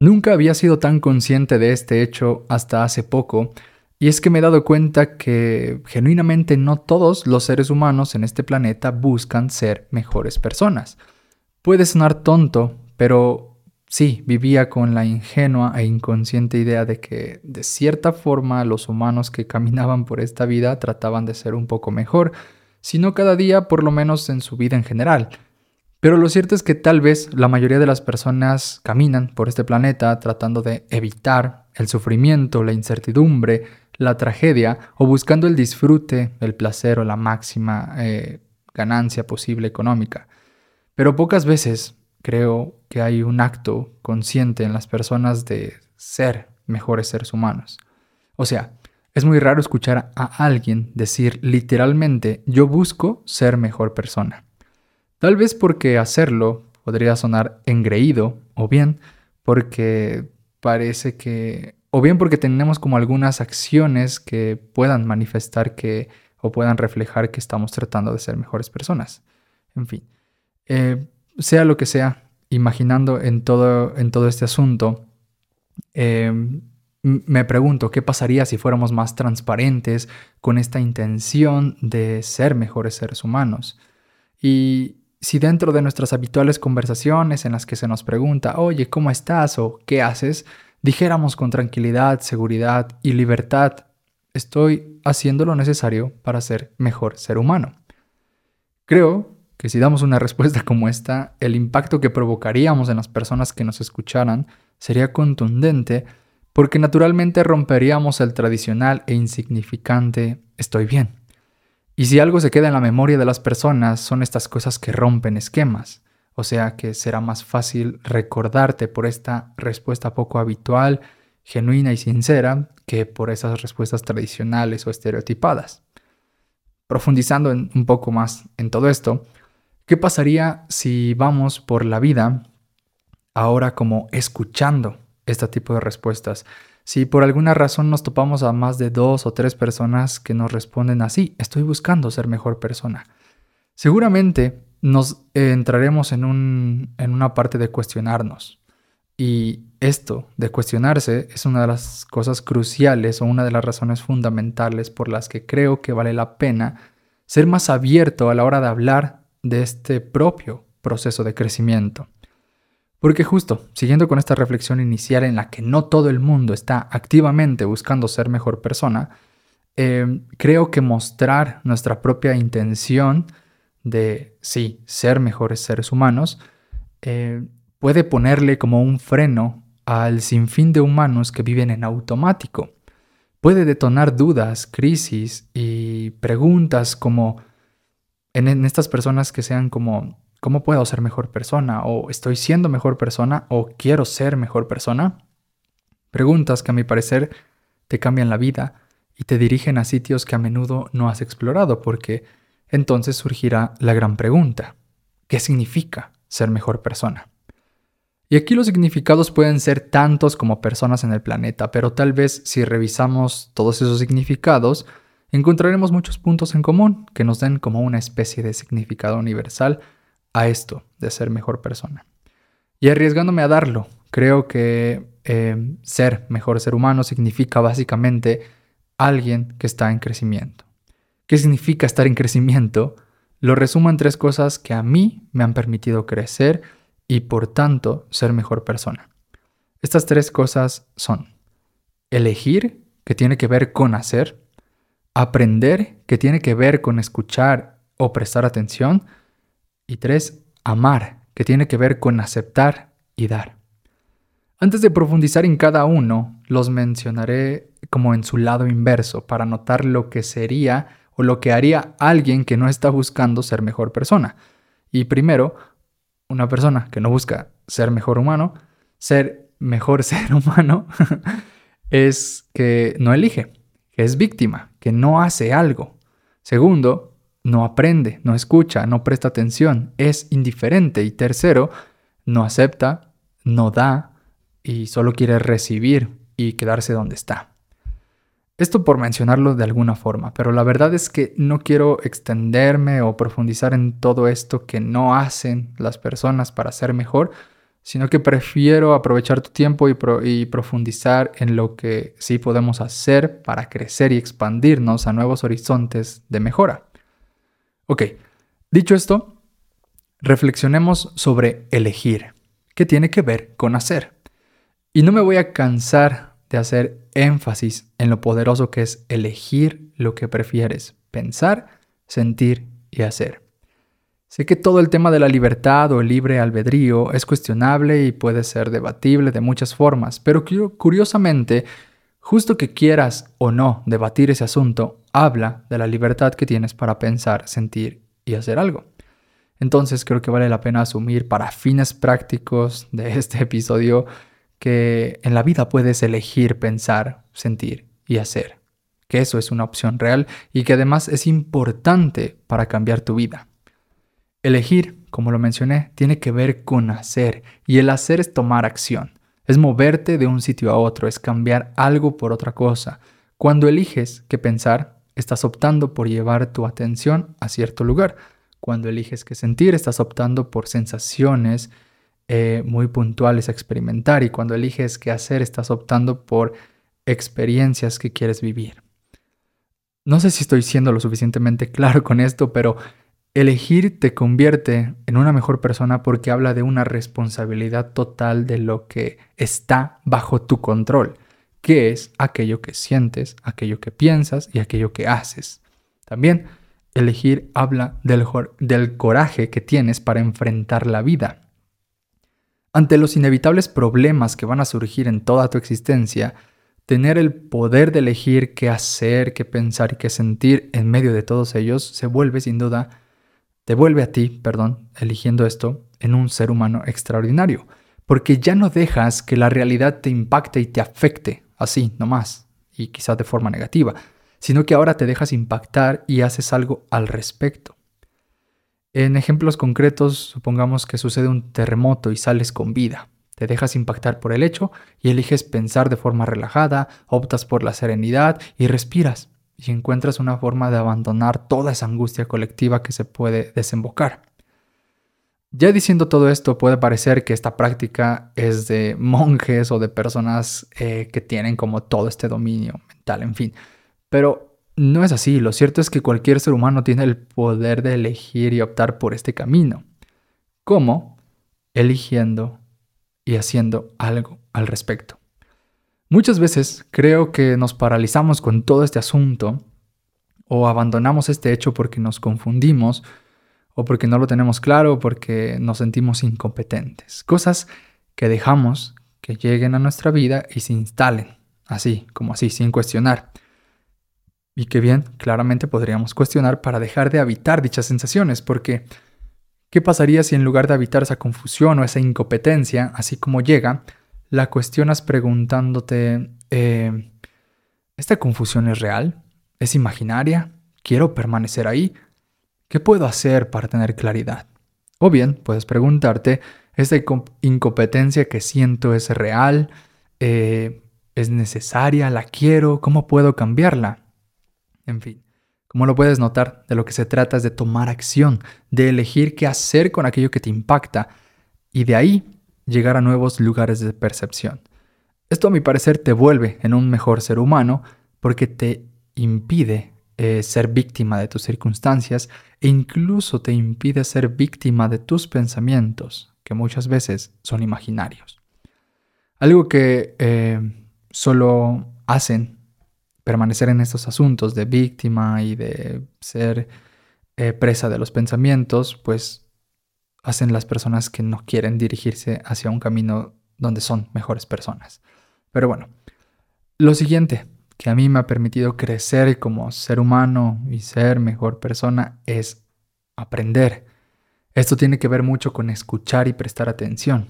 Nunca había sido tan consciente de este hecho hasta hace poco, y es que me he dado cuenta que genuinamente no todos los seres humanos en este planeta buscan ser mejores personas. Puede sonar tonto, pero sí, vivía con la ingenua e inconsciente idea de que de cierta forma los humanos que caminaban por esta vida trataban de ser un poco mejor, si no cada día, por lo menos en su vida en general. Pero lo cierto es que tal vez la mayoría de las personas caminan por este planeta tratando de evitar el sufrimiento, la incertidumbre, la tragedia o buscando el disfrute, el placer o la máxima eh, ganancia posible económica. Pero pocas veces creo que hay un acto consciente en las personas de ser mejores seres humanos. O sea, es muy raro escuchar a alguien decir literalmente yo busco ser mejor persona. Tal vez porque hacerlo podría sonar engreído, o bien porque parece que, o bien porque tenemos como algunas acciones que puedan manifestar que, o puedan reflejar que estamos tratando de ser mejores personas. En fin, eh, sea lo que sea, imaginando en todo, en todo este asunto, eh, me pregunto qué pasaría si fuéramos más transparentes con esta intención de ser mejores seres humanos. Y si dentro de nuestras habituales conversaciones en las que se nos pregunta, oye, ¿cómo estás? o ¿qué haces? dijéramos con tranquilidad, seguridad y libertad, estoy haciendo lo necesario para ser mejor ser humano. Creo que si damos una respuesta como esta, el impacto que provocaríamos en las personas que nos escucharan sería contundente porque naturalmente romperíamos el tradicional e insignificante estoy bien. Y si algo se queda en la memoria de las personas son estas cosas que rompen esquemas, o sea que será más fácil recordarte por esta respuesta poco habitual, genuina y sincera que por esas respuestas tradicionales o estereotipadas. Profundizando un poco más en todo esto, ¿qué pasaría si vamos por la vida ahora como escuchando este tipo de respuestas? Si por alguna razón nos topamos a más de dos o tres personas que nos responden así, estoy buscando ser mejor persona. Seguramente nos entraremos en, en una parte de cuestionarnos. Y esto de cuestionarse es una de las cosas cruciales o una de las razones fundamentales por las que creo que vale la pena ser más abierto a la hora de hablar de este propio proceso de crecimiento. Porque justo, siguiendo con esta reflexión inicial en la que no todo el mundo está activamente buscando ser mejor persona, eh, creo que mostrar nuestra propia intención de, sí, ser mejores seres humanos, eh, puede ponerle como un freno al sinfín de humanos que viven en automático. Puede detonar dudas, crisis y preguntas como en estas personas que sean como ¿Cómo puedo ser mejor persona? ¿O estoy siendo mejor persona? ¿O quiero ser mejor persona? Preguntas que a mi parecer te cambian la vida y te dirigen a sitios que a menudo no has explorado porque entonces surgirá la gran pregunta. ¿Qué significa ser mejor persona? Y aquí los significados pueden ser tantos como personas en el planeta, pero tal vez si revisamos todos esos significados, encontraremos muchos puntos en común que nos den como una especie de significado universal a esto de ser mejor persona. Y arriesgándome a darlo, creo que eh, ser mejor ser humano significa básicamente alguien que está en crecimiento. ¿Qué significa estar en crecimiento? Lo resumo en tres cosas que a mí me han permitido crecer y por tanto ser mejor persona. Estas tres cosas son elegir, que tiene que ver con hacer, aprender, que tiene que ver con escuchar o prestar atención, y tres, amar, que tiene que ver con aceptar y dar. Antes de profundizar en cada uno, los mencionaré como en su lado inverso para notar lo que sería o lo que haría alguien que no está buscando ser mejor persona. Y primero, una persona que no busca ser mejor humano, ser mejor ser humano, es que no elige, que es víctima, que no hace algo. Segundo, no aprende, no escucha, no presta atención, es indiferente. Y tercero, no acepta, no da y solo quiere recibir y quedarse donde está. Esto por mencionarlo de alguna forma, pero la verdad es que no quiero extenderme o profundizar en todo esto que no hacen las personas para ser mejor, sino que prefiero aprovechar tu tiempo y, y, profundizar en lo que sí podemos hacer para crecer y expandirnos a nuevos horizontes de mejora. Ok, dicho esto, reflexionemos sobre elegir, que tiene que ver con hacer. Y no me voy a cansar de hacer énfasis en lo poderoso que es elegir lo que prefieres pensar, sentir y hacer. Sé que todo el tema de la libertad o el libre albedrío es cuestionable y puede ser debatible de muchas formas, pero curiosamente, justo que quieras o no debatir ese asunto, habla de la libertad que tienes para pensar, sentir y hacer algo. Entonces creo que vale la pena asumir para fines prácticos de este episodio que en la vida puedes elegir pensar, sentir y hacer, que eso es una opción real y que además es importante para cambiar tu vida. Elegir, como lo mencioné, tiene que ver con hacer y el hacer es tomar acción, es moverte de un sitio a otro, es cambiar algo por otra cosa. Cuando eliges qué pensar, estás optando por llevar tu atención a cierto lugar. Cuando eliges qué sentir, estás optando por sensaciones eh, muy puntuales a experimentar. Y cuando eliges qué hacer, estás optando por experiencias que quieres vivir. No sé si estoy siendo lo suficientemente claro con esto, pero Elegir te convierte en una mejor persona porque habla de una responsabilidad total de lo que está bajo tu control, que es aquello que sientes, aquello que piensas y aquello que haces. También elegir habla del, coraje que tienes para enfrentar la vida. Ante los inevitables problemas que van a surgir en toda tu existencia, tener el poder de elegir qué hacer, qué pensar y qué sentir en medio de todos ellos se vuelve sin duda te vuelve a ti, perdón, eligiendo esto, en un ser humano extraordinario, porque ya no dejas que la realidad te impacte y te afecte así, nomás, y quizás de forma negativa, sino que ahora te dejas impactar y haces algo al respecto. En ejemplos concretos, supongamos que sucede un terremoto y sales con vida. Te dejas impactar por el hecho y eliges pensar de forma relajada, optas por la serenidad y respiras y encuentras una forma de abandonar toda esa angustia colectiva que se puede desembocar. Ya diciendo todo esto, puede parecer que esta práctica es de monjes o de personas eh, que tienen como todo este dominio mental, en fin. Pero no es así. Lo cierto es que cualquier ser humano tiene el poder de elegir y optar por este camino. ¿Cómo? Eligiendo y haciendo algo al respecto. Muchas veces creo que nos paralizamos con todo este asunto o abandonamos este hecho porque nos confundimos o porque no lo tenemos claro o porque nos sentimos incompetentes. Cosas que dejamos que lleguen a nuestra vida y se instalen, así como así, sin cuestionar. Y que bien, claramente podríamos cuestionar para dejar de habitar dichas sensaciones, porque ¿qué pasaría si en lugar de habitar esa confusión o esa incompetencia, así como llega, la cuestionas preguntándote, eh, ¿esta confusión es real? ¿Es imaginaria? ¿Quiero permanecer ahí? ¿Qué puedo hacer para tener claridad? O bien puedes preguntarte, ¿esta incompetencia que siento es real? Eh, ¿Es necesaria? ¿La quiero? ¿Cómo puedo cambiarla? En fin, como lo puedes notar, de lo que se trata es de tomar acción, de elegir qué hacer con aquello que te impacta y de ahí llegar a nuevos lugares de percepción. Esto a mi parecer te vuelve en un mejor ser humano porque te impide eh, ser víctima de tus circunstancias e incluso te impide ser víctima de tus pensamientos, que muchas veces son imaginarios. Algo que eh, solo hacen permanecer en estos asuntos de víctima y de ser eh, presa de los pensamientos, pues hacen las personas que no quieren dirigirse hacia un camino donde son mejores personas. Pero bueno, lo siguiente que a mí me ha permitido crecer como ser humano y ser mejor persona es aprender. Esto tiene que ver mucho con escuchar y prestar atención.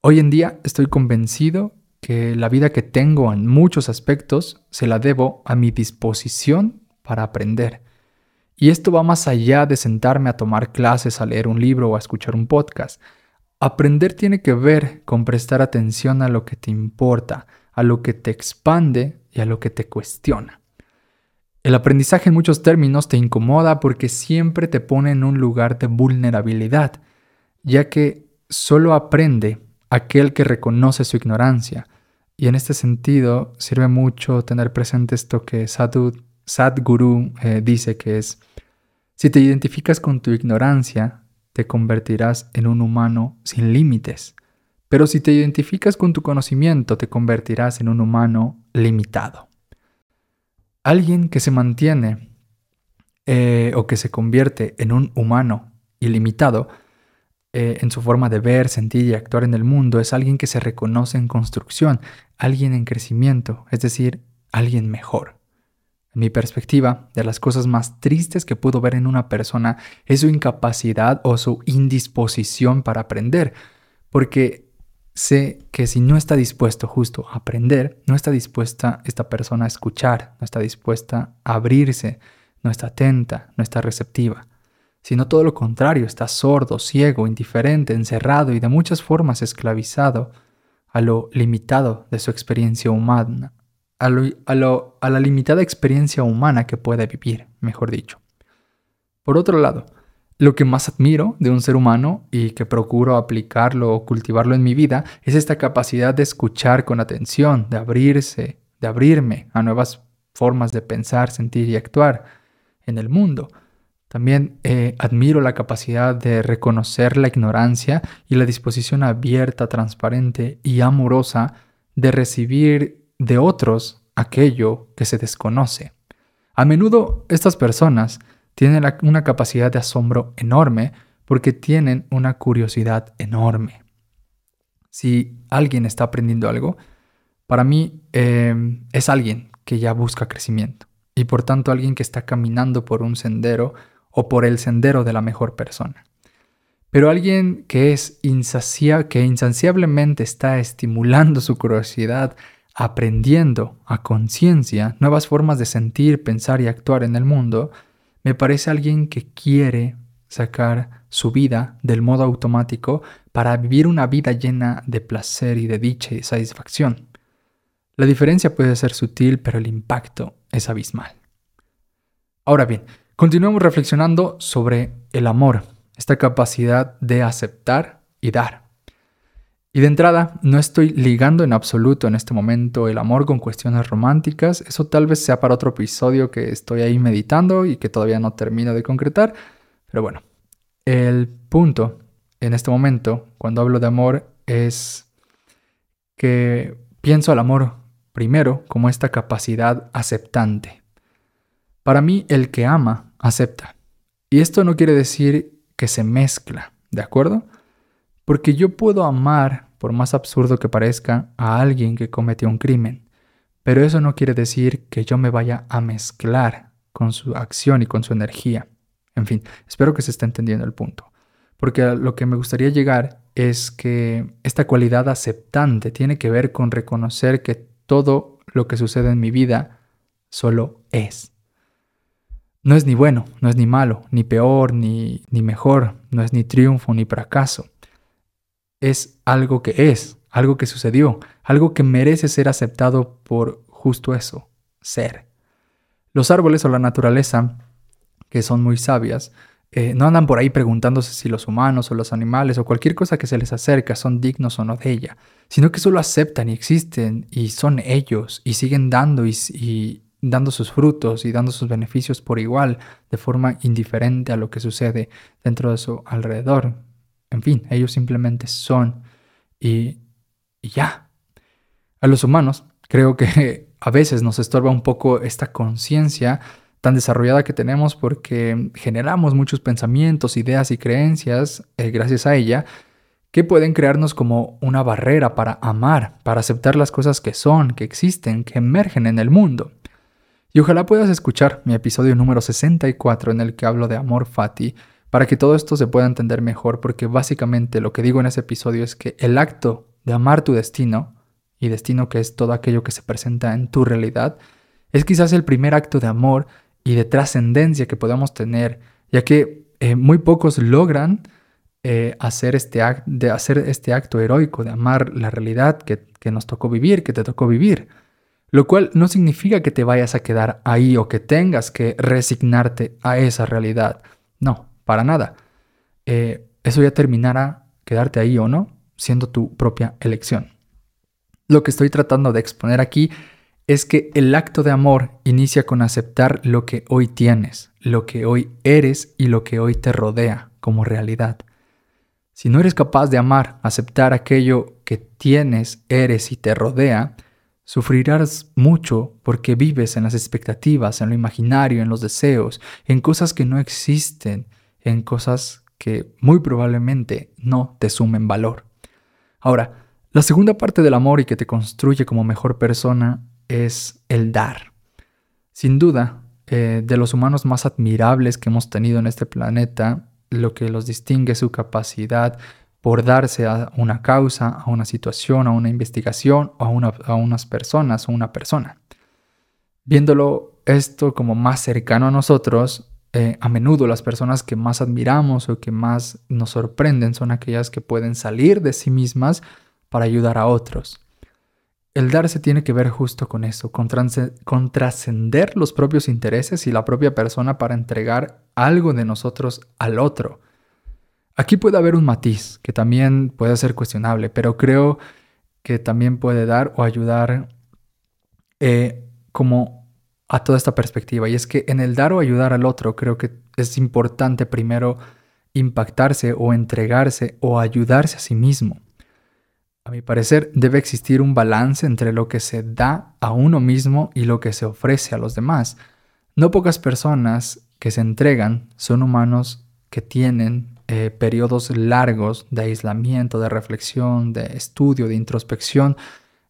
Hoy en día estoy convencido que la vida que tengo en muchos aspectos se la debo a mi disposición para aprender. Y esto va más allá de sentarme a tomar clases, a leer un libro o a escuchar un podcast. Aprender tiene que ver con prestar atención a lo que te importa, a lo que te expande y a lo que te cuestiona. El aprendizaje en muchos términos te incomoda porque siempre te pone en un lugar de vulnerabilidad, ya que solo aprende aquel que reconoce su ignorancia. Y en este sentido sirve mucho tener presente esto que Sadhguru eh, dice que es, si te identificas con tu ignorancia, te convertirás en un humano sin límites. Pero si te identificas con tu conocimiento, te convertirás en un humano limitado. Alguien que se mantiene eh, o que se convierte en un humano ilimitado eh, en su forma de ver, sentir y actuar en el mundo es alguien que se reconoce en construcción, alguien en crecimiento, es decir, alguien mejor. En mi perspectiva, de las cosas más tristes que puedo ver en una persona es su incapacidad o su indisposición para aprender, porque sé que si no está dispuesto justo a aprender, no está dispuesta esta persona a escuchar, no está dispuesta a abrirse, no está atenta, no está receptiva, sino todo lo contrario, está sordo, ciego, indiferente, encerrado y de muchas formas esclavizado a lo limitado de su experiencia humana, a, a la limitada experiencia humana que puede vivir, mejor dicho. Por otro lado, lo que más admiro de un ser humano y que procuro aplicarlo o cultivarlo en mi vida es esta capacidad de escuchar con atención, de abrirse, de abrirme a nuevas formas de pensar, sentir y actuar en el mundo. También eh, admiro la capacidad de reconocer la ignorancia y la disposición abierta, transparente y amorosa de recibir de otros aquello que se desconoce. A menudo estas personas tienen una capacidad de asombro enorme porque tienen una curiosidad enorme. Si alguien está aprendiendo algo, para mí em, es alguien que ya busca crecimiento y por tanto alguien que está caminando por un sendero o por el sendero de la mejor persona. Pero alguien que es insacia que insaciablemente está estimulando su curiosidad, aprendiendo a conciencia nuevas formas de sentir, pensar y actuar en el mundo, me parece alguien que quiere sacar su vida del modo automático para vivir una vida llena de placer y de dicha y satisfacción. La diferencia puede ser sutil, pero el impacto es abismal. Ahora bien, continuemos reflexionando sobre el amor, esta capacidad de aceptar y dar. Y de entrada, no estoy ligando en absoluto en este momento el amor con cuestiones románticas. Eso tal vez sea para otro episodio que estoy ahí meditando y que todavía no termino de concretar. Pero bueno, el punto en este momento, cuando hablo de amor, es que pienso al amor primero como esta capacidad aceptante. Para mí, el que ama, acepta. Y esto no quiere decir que se mezcla, ¿de acuerdo? Porque yo puedo amar, por más absurdo que parezca, a alguien que cometió un crimen, pero eso no quiere decir que yo me vaya a mezclar con su acción y con su energía. En fin, espero que se esté entendiendo el punto. Porque lo que me gustaría llegar es que esta cualidad aceptante tiene que ver con reconocer que todo lo que sucede en mi vida solo es. No es ni bueno, no es ni malo, ni peor, ni, ni mejor, no es ni triunfo, ni fracaso es algo que es, algo que sucedió, algo que merece ser aceptado por justo eso, ser. Los árboles o la naturaleza, que son muy sabias, eh, no andan por ahí preguntándose si los humanos o los animales o cualquier cosa que se les acerca son dignos o no de ella, sino que solo aceptan y existen y son ellos y siguen dando y, y dando sus frutos y dando sus beneficios por igual, de forma indiferente a lo que sucede dentro de su alrededor, en fin, ellos simplemente son y, ya. A los humanos creo que a veces nos estorba un poco esta conciencia tan desarrollada que tenemos porque generamos muchos pensamientos, ideas y creencias eh, gracias a ella que pueden crearnos como una barrera para amar, para aceptar las cosas que son, que existen, que emergen en el mundo. Y ojalá puedas escuchar mi episodio número 64 en el que hablo de amor fati para que todo esto se pueda entender mejor, porque básicamente lo que digo en ese episodio es que el acto de amar tu destino, y destino que es todo aquello que se presenta en tu realidad, es quizás el primer acto de amor y de trascendencia que podamos tener, ya que eh, muy pocos logran eh, hacer, este de hacer este acto heroico de amar la realidad que, que nos tocó vivir, que te tocó vivir. Lo cual no significa que te vayas a quedar ahí o que tengas que resignarte a esa realidad. No, para nada. Eh, eso ya terminará quedarte ahí o no, siendo tu propia elección. Lo que estoy tratando de exponer aquí es que el acto de amor inicia con aceptar lo que hoy tienes, lo que hoy eres y lo que hoy te rodea como realidad. Si no eres capaz de amar, aceptar aquello que tienes, eres y te rodea, sufrirás mucho porque vives en las expectativas, en lo imaginario, en los deseos, en cosas que no existen, en cosas que muy probablemente no te sumen valor. Ahora, la segunda parte del amor y que te construye como mejor persona es el dar. Sin duda, eh, de los humanos más admirables que hemos tenido en este planeta, lo que los distingue es su capacidad por darse a una causa, a una situación, a una investigación o a, unas personas o una persona. Viéndolo esto como más cercano a nosotros, eh, a menudo las personas que más admiramos o que más nos sorprenden son aquellas que pueden salir de sí mismas para ayudar a otros. El darse tiene que ver justo con eso, con, trascender los propios intereses y la propia persona para entregar algo de nosotros al otro. Aquí puede haber un matiz que también puede ser cuestionable, pero creo que también puede dar o ayudar eh, como a toda esta perspectiva. Y es que en el dar o ayudar al otro creo que es importante primero impactarse o entregarse o ayudarse a sí mismo. A mi parecer, debe existir un balance entre lo que se da a uno mismo y lo que se ofrece a los demás. No pocas personas que se entregan son humanos que tienen eh, periodos largos de aislamiento, de reflexión, de estudio, de introspección,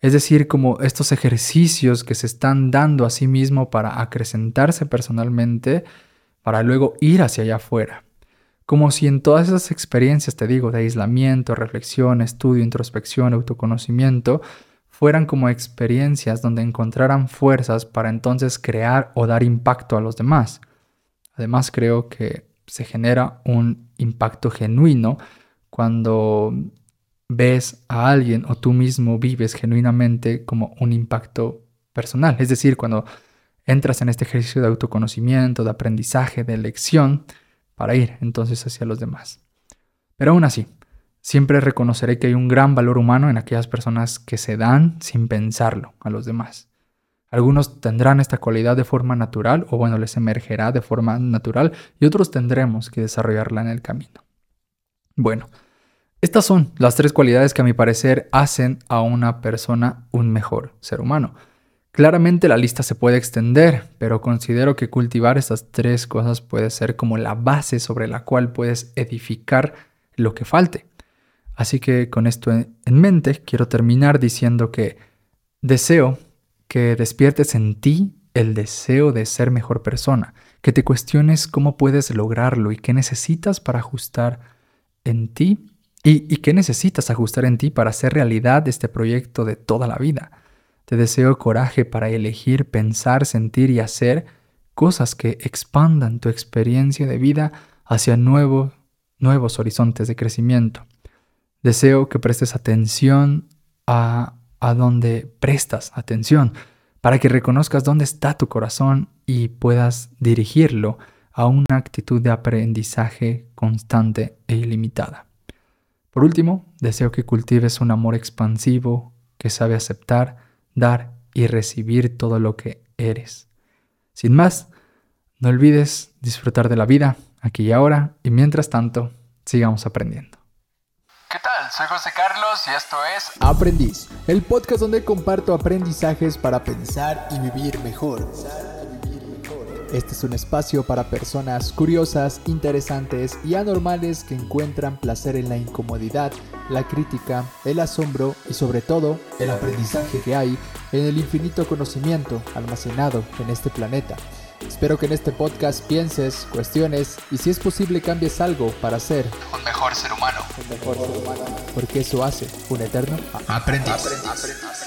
es decir, como estos ejercicios que se están dando a sí mismo para acrecentarse personalmente, para luego ir hacia allá afuera. Como si en todas esas experiencias, te digo, de aislamiento, reflexión, estudio, introspección, autoconocimiento, fueran como experiencias donde encontraran fuerzas para entonces crear o dar impacto a los demás. Además, creo que se genera un impacto genuino cuando ves a alguien o tú mismo vives genuinamente como un impacto personal. Es decir, cuando entras en este ejercicio de autoconocimiento, de aprendizaje, de elección, para ir entonces hacia los demás. Pero aún así, siempre reconoceré que hay un gran valor humano en aquellas personas que se dan sin pensarlo a los demás. Algunos tendrán esta cualidad de forma natural o bueno, les emergerá de forma natural y otros tendremos que desarrollarla en el camino. Bueno, estas son las tres cualidades que a mi parecer hacen a una persona un mejor ser humano. Claramente la lista se puede extender, pero considero que cultivar estas tres cosas puede ser como la base sobre la cual puedes edificar lo que falte. Así que con esto en mente quiero terminar diciendo que deseo que despiertes en ti el deseo de ser mejor persona, que te cuestiones cómo puedes lograrlo y qué necesitas para ajustar en ti y, qué necesitas ajustar en ti para hacer realidad este proyecto de toda la vida. Te deseo coraje para elegir, pensar, sentir y hacer cosas que expandan tu experiencia de vida hacia nuevos, nuevos horizontes de crecimiento. Deseo que prestes atención a, a donde prestas atención, para que reconozcas dónde está tu corazón y puedas dirigirlo a una actitud de aprendizaje constante e ilimitada. Por último, deseo que cultives un amor expansivo que sabe aceptar, dar y recibir todo lo que eres. Sin más, no olvides disfrutar de la vida aquí y ahora y mientras tanto, sigamos aprendiendo. ¿Qué tal? Soy José Carlos y esto es Aprendiz, el podcast donde comparto aprendizajes para pensar y vivir mejor. Este es un espacio para personas curiosas, interesantes y anormales que encuentran placer en la incomodidad, la crítica, el asombro y sobre todo el aprendizaje que hay en el infinito conocimiento almacenado en este planeta. Espero que en este podcast pienses, cuestiones y si es posible cambies algo para ser un mejor ser humano. Un mejor ser humano. Porque eso hace un eterno aprendiz. aprendiz.